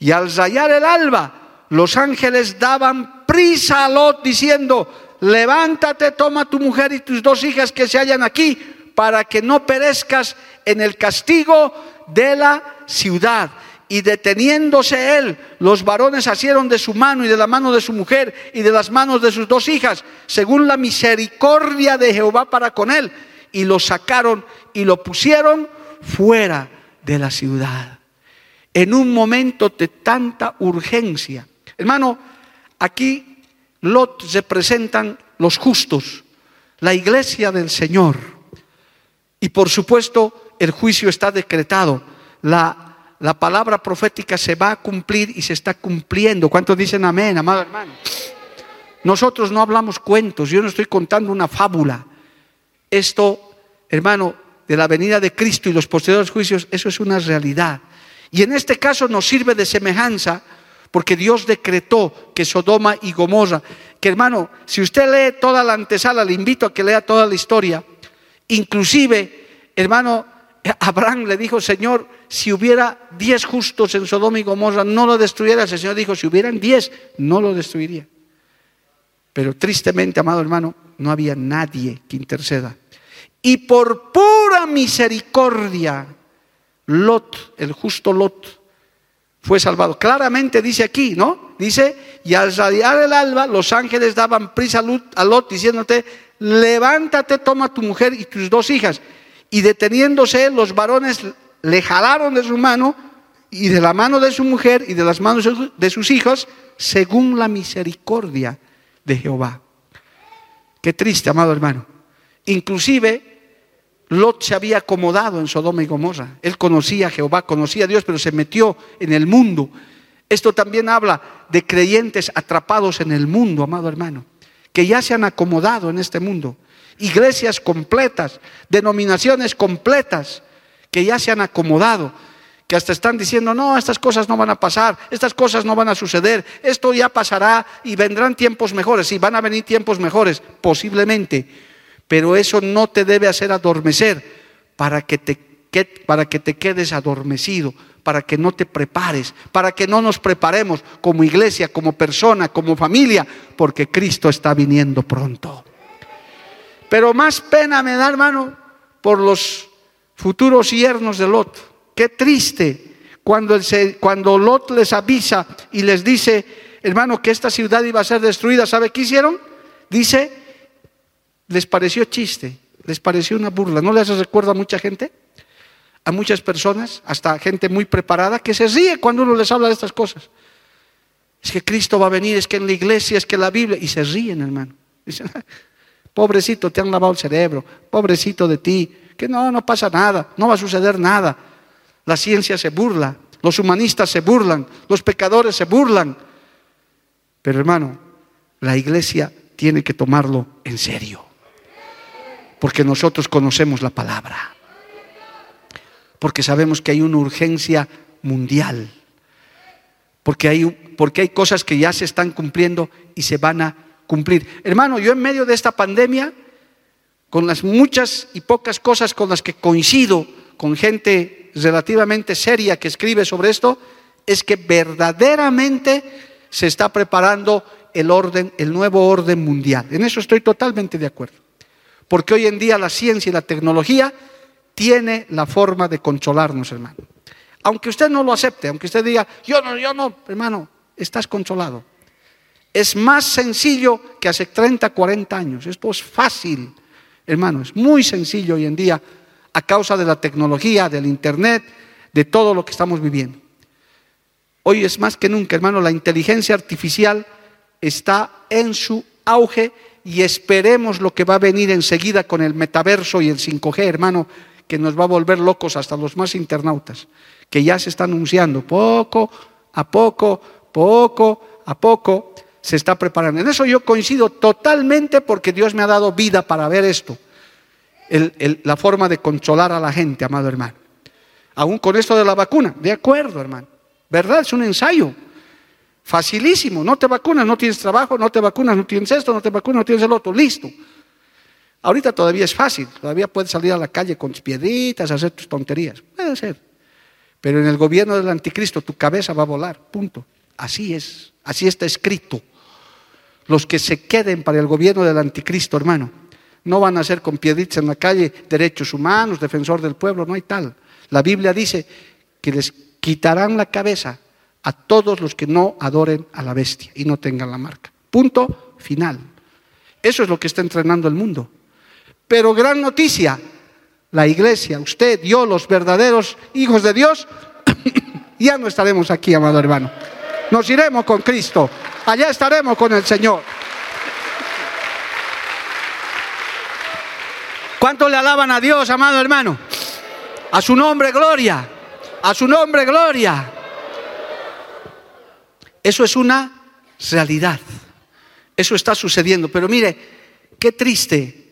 Y al rayar el alba, los ángeles daban prisa a Lot diciendo, levántate, toma tu mujer y tus dos hijas que se hallan aquí, para que no perezcas en el castigo de la ciudad. Y deteniéndose él, los varones asieron de su mano y de la mano de su mujer y de las manos de sus dos hijas, según la misericordia de Jehová para con él y lo sacaron y lo pusieron fuera de la ciudad. En un momento de tanta urgencia. Hermano, aquí Lot representan los justos, la iglesia del Señor. Y por supuesto, el juicio está decretado. La, la palabra profética se va a cumplir y se está cumpliendo. ¿Cuántos dicen amén, amado hermano? Nosotros no hablamos cuentos, yo no estoy contando una fábula. Esto, hermano, de la venida de Cristo y los posteriores juicios, eso es una realidad. Y en este caso nos sirve de semejanza porque Dios decretó que Sodoma y Gomorra, que hermano, si usted lee toda la antesala, le invito a que lea toda la historia, inclusive, hermano, Abraham le dijo, Señor, si hubiera diez justos en Sodoma y Gomorra, no lo destruyera. El Señor dijo, si hubieran diez, no lo destruiría. Pero tristemente, amado hermano, no había nadie que interceda y por pura misericordia, Lot, el justo Lot, fue salvado. Claramente dice aquí, ¿no? Dice, y al radiar el alba, los ángeles daban prisa a Lot diciéndote, levántate, toma tu mujer y tus dos hijas. Y deteniéndose, los varones le jalaron de su mano y de la mano de su mujer y de las manos de sus hijos, según la misericordia de Jehová. Qué triste, amado hermano. Inclusive Lot se había acomodado en Sodoma y Gomorra. Él conocía a Jehová, conocía a Dios, pero se metió en el mundo. Esto también habla de creyentes atrapados en el mundo, amado hermano, que ya se han acomodado en este mundo. Iglesias completas, denominaciones completas, que ya se han acomodado, que hasta están diciendo, no, estas cosas no van a pasar, estas cosas no van a suceder, esto ya pasará y vendrán tiempos mejores. Sí, van a venir tiempos mejores, posiblemente pero eso no te debe hacer adormecer para que te, para que te quedes adormecido, para que no te prepares, para que no nos preparemos como iglesia, como persona, como familia, porque Cristo está viniendo pronto. Pero más pena me da, hermano, por los futuros yernos de Lot. Qué triste cuando, cuando Lot les avisa y les dice, hermano, que esta ciudad iba a ser destruida. ¿Sabe qué hicieron? Dice, les pareció chiste, les pareció una burla. ¿No les recuerda a mucha gente? A muchas personas, hasta gente muy preparada, que se ríe cuando uno les habla de estas cosas. Es que Cristo va a venir, es que en la iglesia, es que la Biblia. Y se ríen, hermano. Dicen, pobrecito, te han lavado el cerebro, pobrecito de ti, que no, no pasa nada, no va a suceder nada. La ciencia se burla, los humanistas se burlan, los pecadores se burlan. Pero hermano, la iglesia tiene que tomarlo en serio, porque nosotros conocemos la palabra, porque sabemos que hay una urgencia mundial, porque hay, porque hay cosas que ya se están cumpliendo y se van a cumplir. Hermano, yo en medio de esta pandemia, con las muchas y pocas cosas con las que coincido con gente relativamente seria que escribe sobre esto, es que verdaderamente se está preparando el orden, el nuevo orden mundial. En eso estoy totalmente de acuerdo. Porque hoy en día la ciencia y la tecnología tiene la forma de consolarnos, hermano. Aunque usted no lo acepte, aunque usted diga, yo no, yo no, hermano, estás consolado. Es más sencillo que hace 30, 40 años. Esto es fácil, hermano, es muy sencillo hoy en día a causa de la tecnología, del Internet, de todo lo que estamos viviendo. Hoy es más que nunca, hermano, la inteligencia artificial está en su auge y esperemos lo que va a venir enseguida con el metaverso y el 5G, hermano, que nos va a volver locos hasta los más internautas, que ya se está anunciando poco a poco, poco a poco se está preparando. En eso yo coincido totalmente porque Dios me ha dado vida para ver esto, la forma de consolar a la gente, amado hermano. Aún con esto de la vacuna, de acuerdo, hermano. ¿Verdad? Es un ensayo. Facilísimo. No te vacunas, no tienes trabajo, no te vacunas, no tienes esto, no te vacunas, no tienes el otro. Listo. Ahorita todavía es fácil. Todavía puedes salir a la calle con piedritas, hacer tus tonterías. Puede ser. Pero en el gobierno del anticristo tu cabeza va a volar. Punto. Así es. Así está escrito. Los que se queden para el gobierno del anticristo, hermano, no van a ser con piedritas en la calle, derechos humanos, defensor del pueblo, no hay tal. La Biblia dice que les quitarán la cabeza a todos los que no adoren a la bestia y no tengan la marca. Punto final. Eso es lo que está entrenando el mundo. Pero gran noticia, la iglesia, usted, yo, los verdaderos hijos de Dios, ya no estaremos aquí, amado hermano. Nos iremos con Cristo. Allá estaremos con el Señor. ¿Cuánto le alaban a Dios, amado hermano? A su nombre, gloria. A su nombre, gloria. Eso es una realidad. Eso está sucediendo. Pero mire, qué triste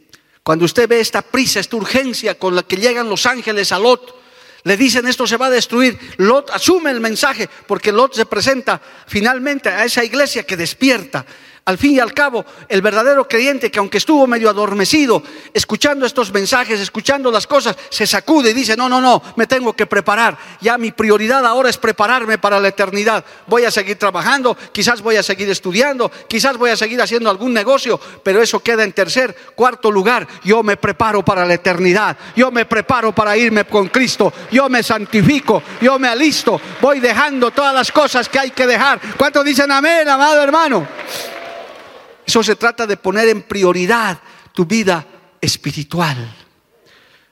cuando usted ve esta prisa, esta urgencia con la que llegan los ángeles a Lot. Le dicen esto se va a destruir. Lot asume el mensaje porque Lot se presenta finalmente a esa iglesia que despierta al fin y al cabo, el verdadero creyente que aunque estuvo medio adormecido, escuchando estos mensajes, escuchando las cosas, se sacude y dice, no, no, no, me tengo que preparar. Ya mi prioridad ahora es prepararme para la eternidad. Voy a seguir trabajando, quizás voy a seguir estudiando, quizás voy a seguir haciendo algún negocio, pero eso queda en tercer, cuarto lugar. Yo me preparo para la eternidad. Yo me preparo para irme con Cristo. Yo me santifico, yo me alisto. Voy dejando todas las cosas que hay que dejar. ¿Cuántos dicen amén, amado hermano? Eso se trata de poner en prioridad tu vida espiritual.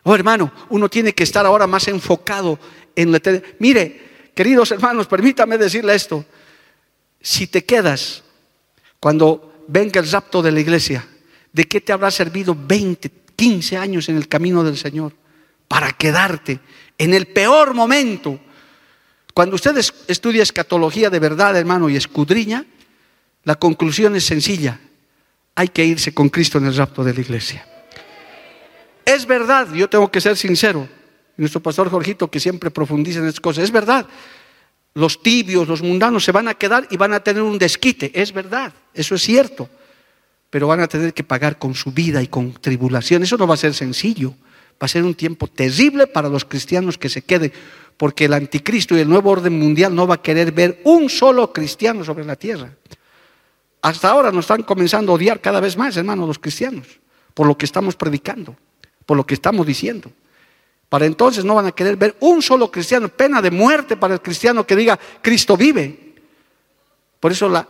Oh, hermano, uno tiene que estar ahora más enfocado en la Mire, queridos hermanos, permítame decirle esto. Si te quedas cuando venga el rapto de la iglesia, ¿de qué te habrá servido 20, 15 años en el camino del Señor? Para quedarte en el peor momento. Cuando usted estudia escatología de verdad, hermano, y escudriña, la conclusión es sencilla hay que irse con Cristo en el rapto de la iglesia. Es verdad, yo tengo que ser sincero, nuestro pastor Jorgito que siempre profundiza en estas cosas, es verdad, los tibios, los mundanos se van a quedar y van a tener un desquite, es verdad, eso es cierto, pero van a tener que pagar con su vida y con tribulación, eso no va a ser sencillo, va a ser un tiempo terrible para los cristianos que se queden, porque el anticristo y el nuevo orden mundial no va a querer ver un solo cristiano sobre la tierra. Hasta ahora nos están comenzando a odiar cada vez más, hermanos, los cristianos, por lo que estamos predicando, por lo que estamos diciendo. Para entonces no van a querer ver un solo cristiano, pena de muerte para el cristiano que diga, Cristo vive. Por eso, la,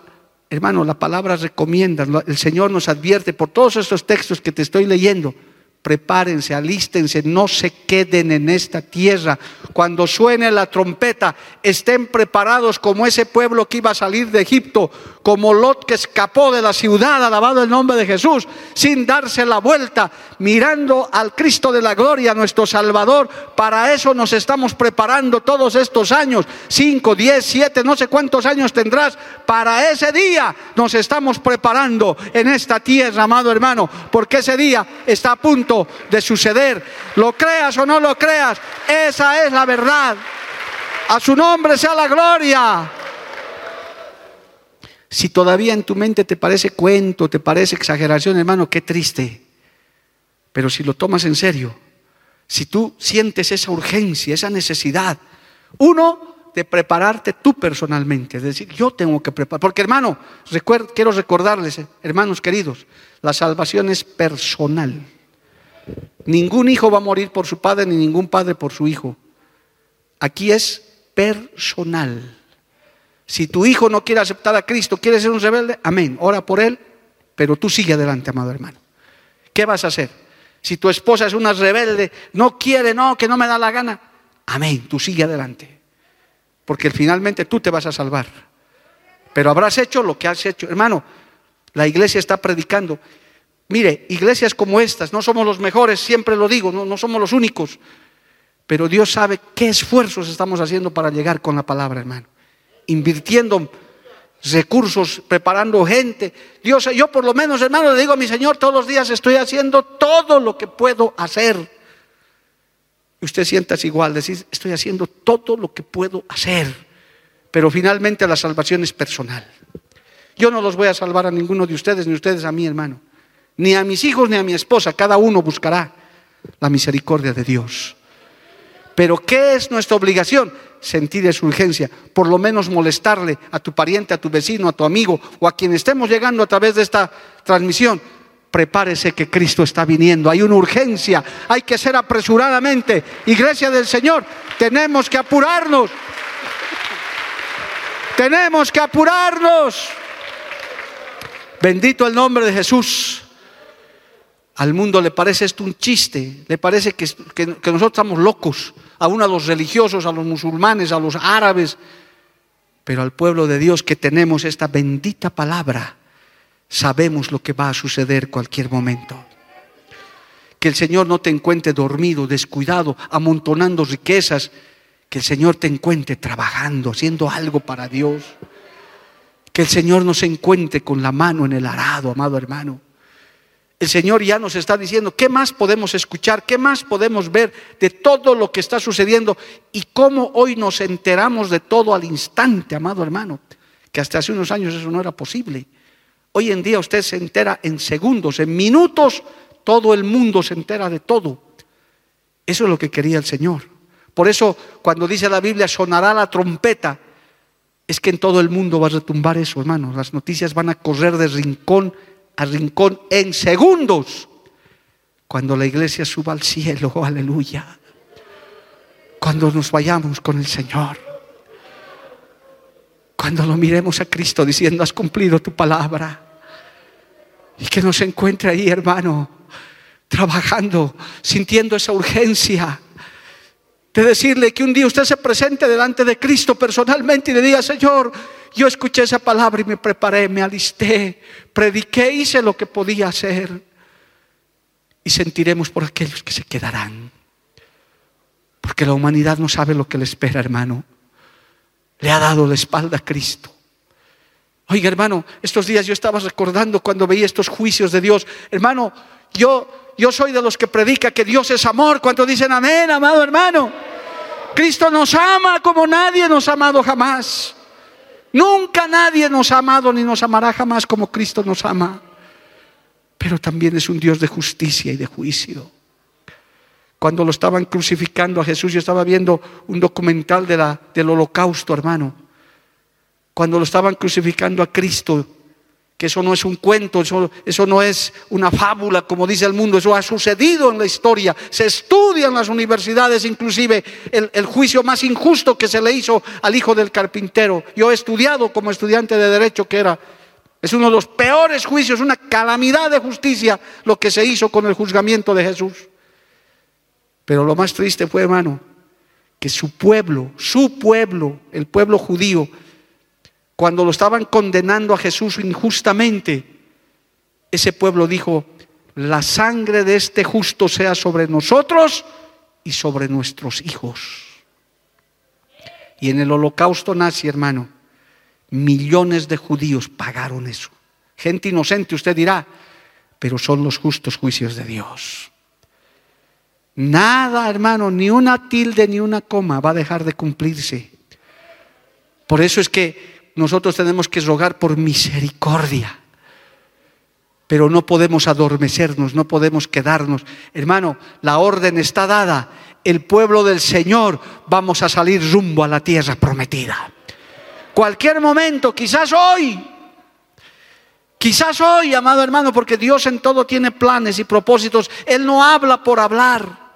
hermano, la palabra recomienda, el Señor nos advierte por todos estos textos que te estoy leyendo, prepárense, alístense, no se queden en esta tierra. Cuando suene la trompeta, estén preparados como ese pueblo que iba a salir de Egipto, como Lot que escapó de la ciudad, alabado el nombre de Jesús, sin darse la vuelta, mirando al Cristo de la gloria, nuestro Salvador. Para eso nos estamos preparando todos estos años, cinco, diez, siete, no sé cuántos años tendrás. Para ese día nos estamos preparando en esta tierra, amado hermano, porque ese día está a punto de suceder. Lo creas o no lo creas, esa es la verdad. A su nombre sea la gloria. Si todavía en tu mente te parece cuento, te parece exageración, hermano, qué triste. Pero si lo tomas en serio, si tú sientes esa urgencia, esa necesidad, uno, de prepararte tú personalmente, es decir, yo tengo que preparar, porque hermano, quiero recordarles, hermanos queridos, la salvación es personal. Ningún hijo va a morir por su padre ni ningún padre por su hijo. Aquí es personal. Si tu hijo no quiere aceptar a Cristo, quiere ser un rebelde, amén, ora por él, pero tú sigue adelante, amado hermano. ¿Qué vas a hacer? Si tu esposa es una rebelde, no quiere, no, que no me da la gana, amén, tú sigue adelante. Porque finalmente tú te vas a salvar. Pero habrás hecho lo que has hecho. Hermano, la iglesia está predicando Mire, iglesias como estas, no somos los mejores, siempre lo digo, no, somos los únicos, pero Dios sabe qué esfuerzos estamos haciendo para llegar con la palabra, hermano. Invirtiendo recursos, preparando gente. Dios, yo por lo menos, hermano, le digo a mi Señor, todos los días estoy haciendo todo lo que puedo hacer. Y usted sientas igual, decir, estoy haciendo todo lo que puedo hacer. Pero finalmente la salvación es personal. Yo no los voy a salvar a ninguno de ustedes, ni ustedes a mí, hermano ni a mis hijos ni a mi esposa, cada uno buscará la misericordia de Dios. Pero ¿qué es nuestra obligación? Sentir esa urgencia, por lo menos molestarle a tu pariente, a tu vecino, a tu amigo o a quien estemos llegando a través de esta transmisión. Prepárese que Cristo está viniendo, hay una urgencia, hay que ser apresuradamente. Iglesia del Señor, tenemos que apurarnos. Tenemos que apurarnos. Bendito el nombre de Jesús. Al mundo le parece esto un chiste, le parece que, nosotros estamos locos, aún a los religiosos, a los musulmanes, a los árabes, pero al pueblo de Dios que tenemos esta bendita palabra, sabemos lo que va a suceder cualquier momento. Que el Señor no te encuentre dormido, descuidado, amontonando riquezas, que el Señor te encuentre trabajando, haciendo algo para Dios. Que el Señor no se encuentre con la mano en el arado, amado hermano el Señor ya nos está diciendo qué más podemos escuchar, qué más podemos ver de todo lo que está sucediendo y cómo hoy nos enteramos de todo al instante, amado hermano, que hasta hace unos años eso no era posible. Hoy en día usted se entera en segundos, en minutos, todo el mundo se entera de todo. Eso es lo que quería el Señor. Por eso cuando dice la Biblia sonará la trompeta, es que en todo el mundo va a retumbar eso, hermano. Las noticias van a correr de rincón al rincón en segundos cuando la iglesia suba al cielo, aleluya. Cuando nos vayamos con el Señor. Cuando lo miremos a Cristo diciendo, has cumplido tu palabra. Y que nos encuentre ahí, hermano, trabajando, sintiendo esa urgencia de decirle que un día usted se presente delante de Cristo personalmente y le diga, Señor, yo escuché esa palabra y me preparé, me alisté, prediqué, hice lo que podía hacer. Y sentiremos por aquellos que se quedarán. Porque la humanidad no sabe lo que le espera, hermano. Le ha dado la espalda a Cristo. Oiga, hermano, estos días yo estaba recordando cuando veía estos juicios de Dios. Hermano, yo, yo soy de los que predica que Dios es amor. Cuando dicen amén, amado hermano? Cristo nos ama como nadie nos ha amado jamás. Nunca nadie nos ha amado ni nos amará jamás como Cristo nos ama. Pero también es un Dios de justicia y de juicio. Cuando lo estaban crucificando a Jesús, yo estaba viendo un documental del holocausto, hermano. Cuando lo estaban crucificando a Cristo, que eso no es un cuento, eso, no es una fábula, como dice el mundo, eso ha sucedido en la historia. Se estudia en las universidades inclusive el, el, juicio más injusto que se le hizo al hijo del carpintero. Yo he estudiado como estudiante de derecho que era, Es uno de los peores juicios, una calamidad de justicia lo que se hizo con el juzgamiento de Jesús. Pero lo más triste fue, hermano, que su pueblo, su pueblo, el pueblo judío, cuando lo estaban condenando a Jesús injustamente, ese pueblo dijo, la sangre de este justo sea sobre nosotros y sobre nuestros hijos. Y en el holocausto nazi, hermano, millones de judíos pagaron eso. Gente inocente, usted dirá, pero son los justos juicios de Dios. Nada, hermano, ni una tilde ni una coma va a dejar de cumplirse. Por eso es que nosotros tenemos que rogar por misericordia. Pero no podemos adormecernos, no podemos quedarnos. Hermano, la orden está dada. El pueblo del Señor vamos a salir rumbo a la tierra prometida. Cualquier momento, quizás hoy, quizás hoy, amado hermano, porque Dios en todo tiene planes y propósitos. Él no habla por hablar.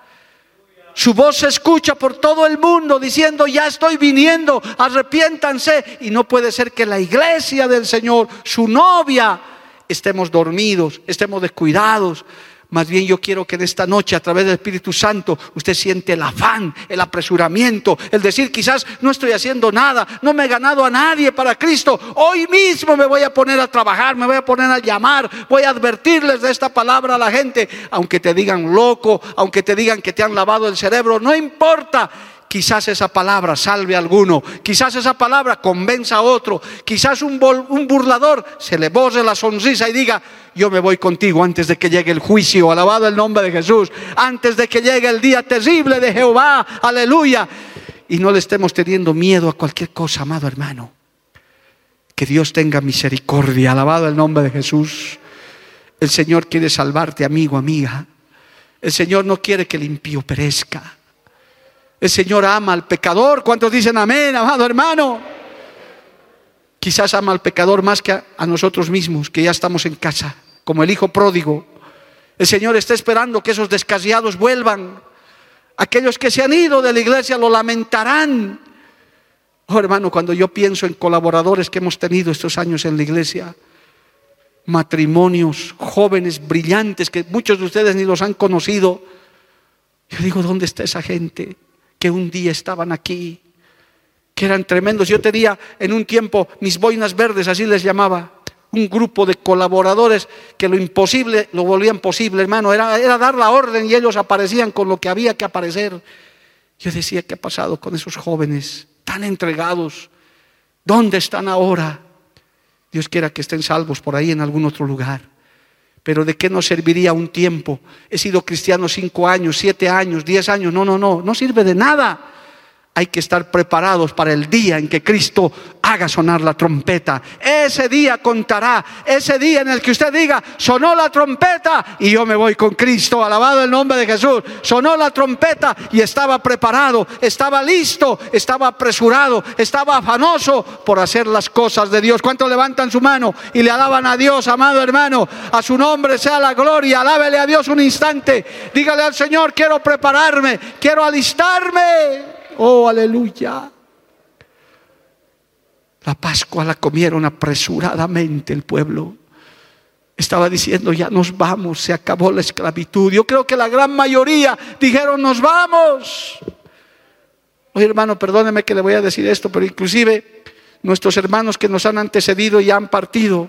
Su voz se escucha por todo el mundo diciendo, ya estoy viniendo, arrepiéntanse. Y no puede ser que la iglesia del Señor, su novia, estemos dormidos, estemos descuidados. Más bien yo quiero que en esta noche, a través del Espíritu Santo, usted siente el afán, el apresuramiento, el decir, quizás no estoy haciendo nada, no me he ganado a nadie para Cristo. Hoy mismo me voy a poner a trabajar, me voy a poner a llamar, voy a advertirles de esta palabra a la gente, aunque te digan loco, aunque te digan que te han lavado el cerebro, no importa. Quizás esa palabra salve a alguno, quizás esa palabra convenza a otro, quizás un, burlador se le borre la sonrisa y diga, yo me voy contigo antes de que llegue el juicio, alabado el nombre de Jesús, antes de que llegue el día terrible de Jehová, aleluya. Y no le estemos teniendo miedo a cualquier cosa, amado hermano. Que Dios tenga misericordia, alabado el nombre de Jesús. El Señor quiere salvarte, amigo, amiga. El Señor no quiere que el impío perezca. El Señor ama al pecador. ¿Cuántos dicen amén, amado hermano? Quizás ama al pecador más que a, nosotros mismos, que ya estamos en casa, como el hijo pródigo. El Señor está esperando que esos descasiados vuelvan. Aquellos que se han ido de la iglesia lo lamentarán. Oh hermano, cuando yo pienso en colaboradores que hemos tenido estos años en la iglesia, matrimonios, jóvenes brillantes que muchos de ustedes ni los han conocido, yo digo, ¿dónde está esa gente? Que un día estaban aquí, que eran tremendos. Yo tenía en un tiempo mis boinas verdes, así les llamaba, un grupo de colaboradores que lo imposible lo volvían posible, hermano. Era, era dar la orden y ellos aparecían con lo que había que aparecer. Yo decía, ¿qué ha pasado con esos jóvenes tan entregados? ¿Dónde están ahora? Dios quiera que estén salvos por ahí en algún otro lugar. Pero ¿de qué nos serviría un tiempo? He sido cristiano cinco años, siete años, diez años. No, no, no, no sirve de nada. Hay que estar preparados para el día en que Cristo haga sonar la trompeta. Ese día contará, ese día en el que usted diga, sonó la trompeta y yo me voy con Cristo, alabado el nombre de Jesús. Sonó la trompeta y estaba preparado, estaba listo, estaba apresurado, estaba afanoso por hacer las cosas de Dios. ¿Cuántos levantan su mano y le alaban a Dios, amado hermano? A su nombre sea la gloria, alábele a Dios un instante. Dígale al Señor, quiero prepararme, quiero alistarme. Oh, aleluya. La Pascua la comieron apresuradamente el pueblo. Estaba diciendo, ya nos vamos, se acabó la esclavitud. Yo creo que la gran mayoría dijeron, nos vamos. Oye hermano, perdóneme que le voy a decir esto, pero inclusive nuestros hermanos que nos han antecedido y han partido,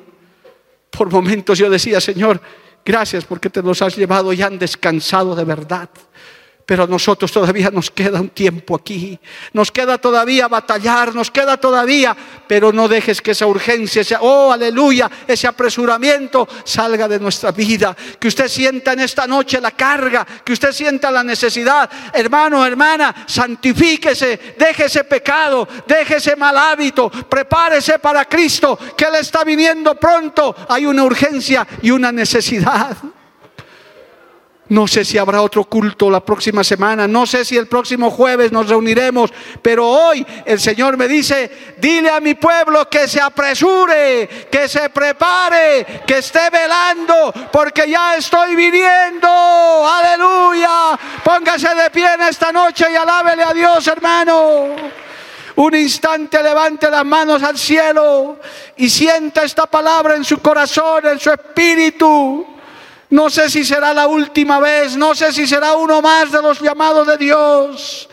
por momentos yo decía, Señor, gracias porque te los has llevado y han descansado de verdad. Pero a nosotros todavía nos queda un tiempo aquí. Nos queda todavía batallar, nos queda todavía. Pero no dejes que esa urgencia, ese, oh aleluya, ese apresuramiento salga de nuestra vida. Que usted sienta en esta noche la carga, que usted sienta la necesidad. Hermano, hermana, santifíquese, deje ese pecado, deje ese mal hábito, prepárese para Cristo, que Él está viniendo pronto. Hay una urgencia y una necesidad. No sé si habrá otro culto la próxima semana, no sé si el próximo jueves nos reuniremos, pero hoy el Señor me dice, dile a mi pueblo que se apresure, que se prepare, que esté velando, porque ya estoy viniendo. Aleluya. Póngase de pie en esta noche y alábele a Dios, hermano. un instante levante las manos al cielo y sienta esta palabra en su corazón, en su espíritu. No sé si será la última vez, no sé si será uno más de los llamados de Dios.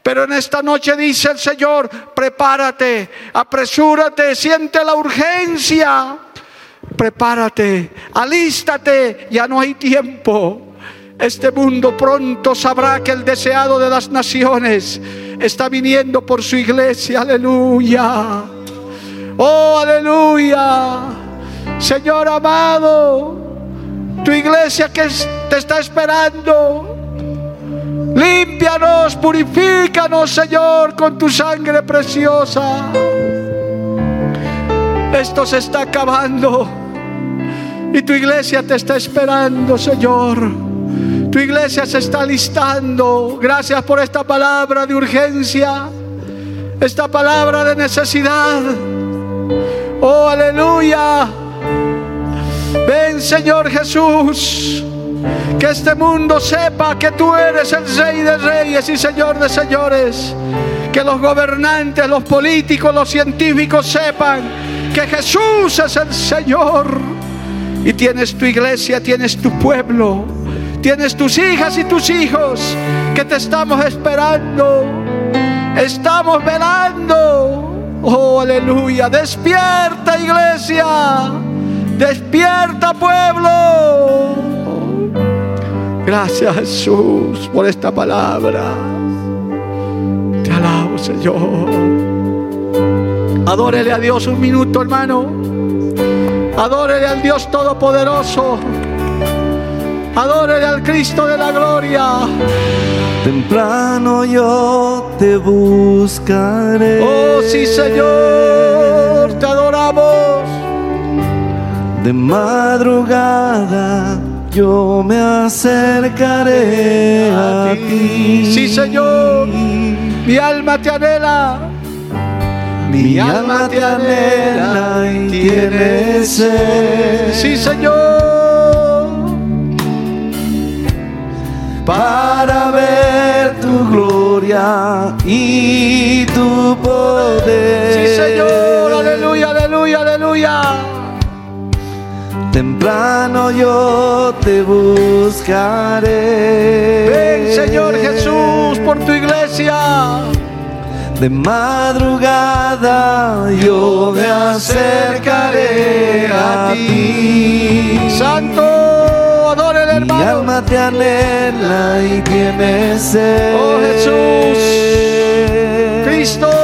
Pero en esta noche dice el Señor, prepárate, apresúrate, siente la urgencia. Prepárate, alístate, ya no hay tiempo. Este mundo pronto sabrá que el deseado de las naciones está viniendo por su iglesia. Aleluya. Oh, aleluya. Señor amado, tu iglesia que te está esperando. Límpianos, purifícanos, Señor, con tu sangre preciosa. Esto se está acabando. Y tu iglesia te está esperando, Señor. Tu iglesia se está listando. Gracias por esta palabra de urgencia. Esta palabra de necesidad. Oh, aleluya. Ven, Señor Jesús. Que este mundo sepa que tú eres el Rey de Reyes y Señor de Señores. Que los gobernantes, los políticos, los científicos sepan que Jesús es el Señor. Y tienes tu iglesia, tienes tu pueblo, tienes tus hijas y tus hijos que te estamos esperando. Estamos velando. Oh, aleluya. Despierta iglesia. Despierta pueblo. Gracias Jesús por esta palabra. Te alabo Señor. Adórele a Dios un minuto hermano. Adórele al Dios Todopoderoso. Adórele al Cristo de la gloria. Temprano yo te buscaré. Oh sí Señor, te adoramos. De madrugada yo me acercaré a, ti. Sí, Señor. Mi alma te anhela. Mi, alma te anhela y tiene sed. Sí, Señor. Para ver tu gloria y tu poder. Sí, Señor. Aleluya, aleluya, aleluya. Temprano yo te buscaré. Ven, Señor Jesús, por tu iglesia. De madrugada yo me acercaré a ti. Santo, adore el Mi hermano. alma te anhela y tiene sed. Oh, Jesús. Cristo.